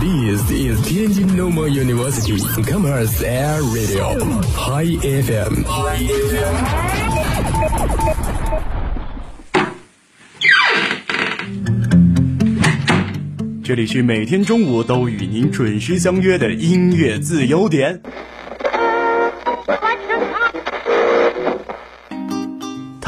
This is Tianjin Normal University Commerce Air Radio High FM。这里是每天中午都与您准时相约的音乐自由点。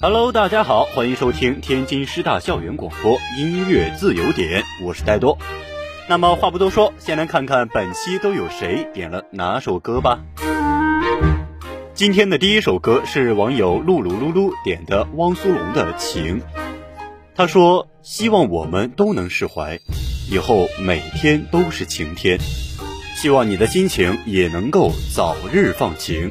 Hello，大家好，欢迎收听天津师大校园广播音乐自由点，我是呆多。那么话不多说，先来看看本期都有谁点了哪首歌吧。今天的第一首歌是网友露露噜噜点的汪苏泷的《情》，他说：“希望我们都能释怀，以后每天都是晴天，希望你的心情也能够早日放晴。”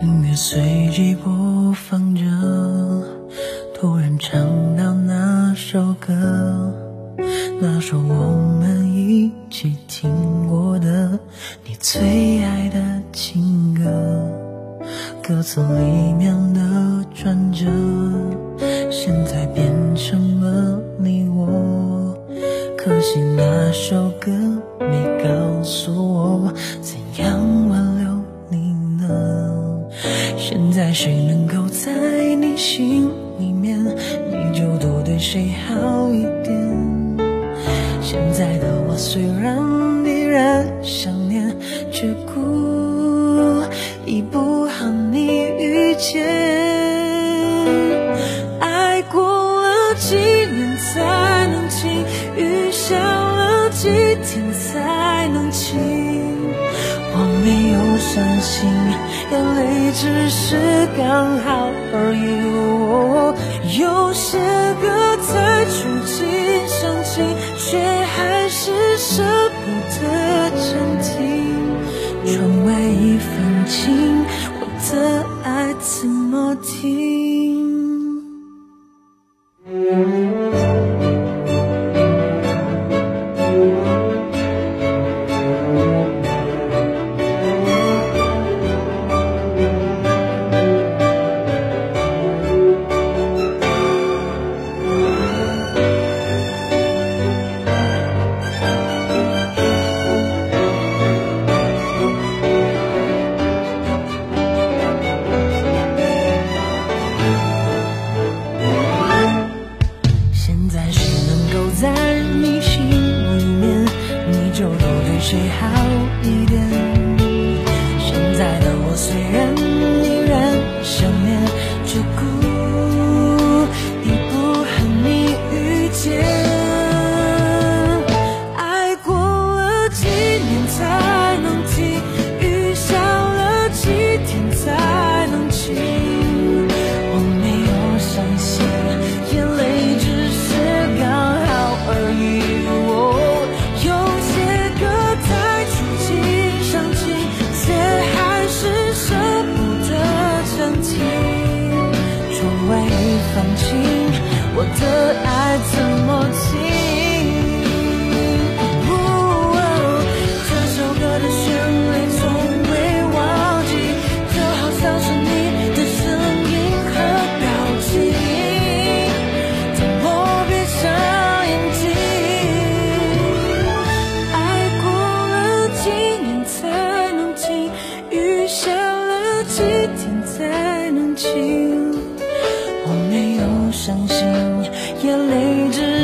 音乐随即播放着，突然唱到那首歌，那首我们一起听过的你最爱的情歌，歌词里面的转折，现在变成了你我。可惜那首歌没告诉我怎样挽留你呢。现在谁能够在你心里面，你就多对谁好虽然依然想念，却故意不和你遇见。爱过了几年才能晴，雨下了几天才能晴。我没有伤心，眼泪只是刚好而已。哦几天才能晴我没有伤心眼泪只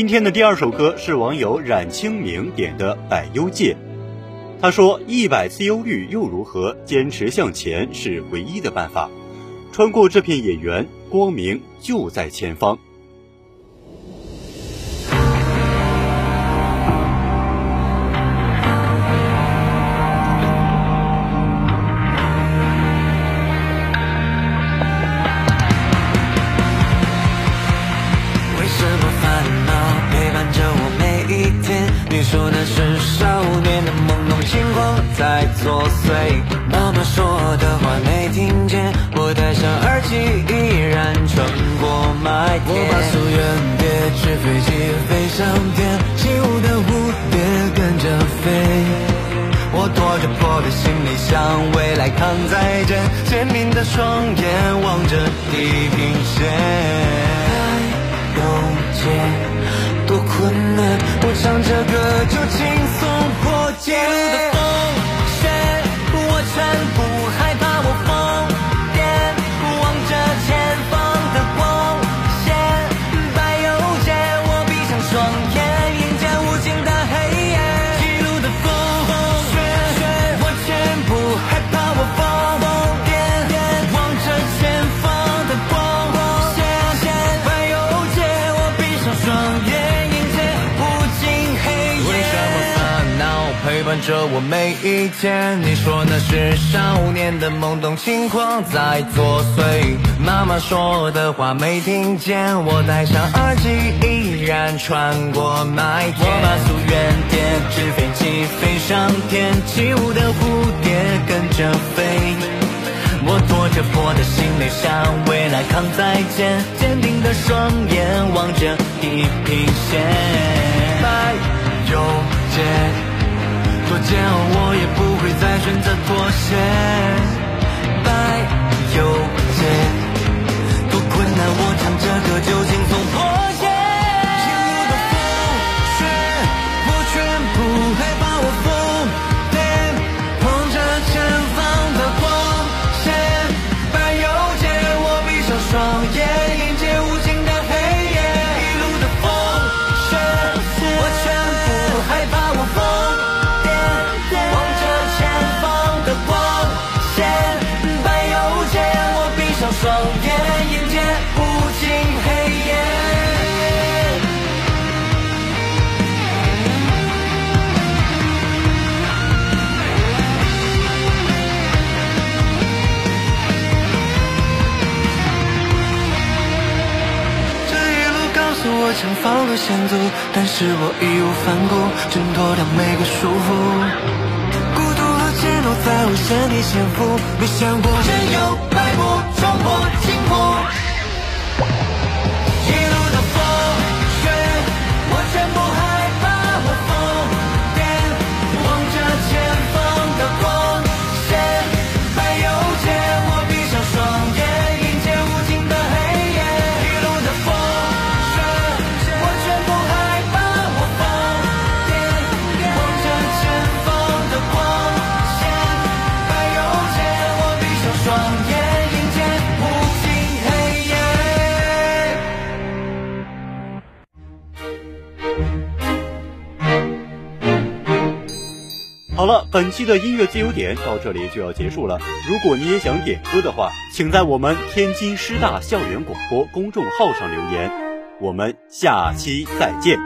今天的第二首歌是网友冉清明点的《百忧戒》，他说：“一百次忧虑又如何？坚持向前是唯一的办法。穿过这片野原，光明就在前方。”作祟，妈妈说的话没听见，我戴上耳机依然穿过麦田。我把夙愿叠纸飞机飞上天，起舞的蝴蝶跟着飞。我拖着破的行李箱，未来扛在肩，坚定的双眼望着地平线。着我每一天，你说那是少年的懵懂轻狂在作祟。妈妈说的话没听见，我戴上耳机依然穿过麦田。我把夙愿叠纸飞机飞上天，起舞的蝴蝶跟着飞。我拖着破的行李箱，未来扛在肩，坚定的双眼望着地平线。百有节。Yeah. 想放了险阻，但是我义无反顾，挣脱掉每个束缚。孤独和怯懦在我身体潜伏，没想过任由摆布冲破禁锢。本期的音乐自由点到这里就要结束了。如果你也想点歌的话，请在我们天津师大校园广播公众号上留言。我们下期再见。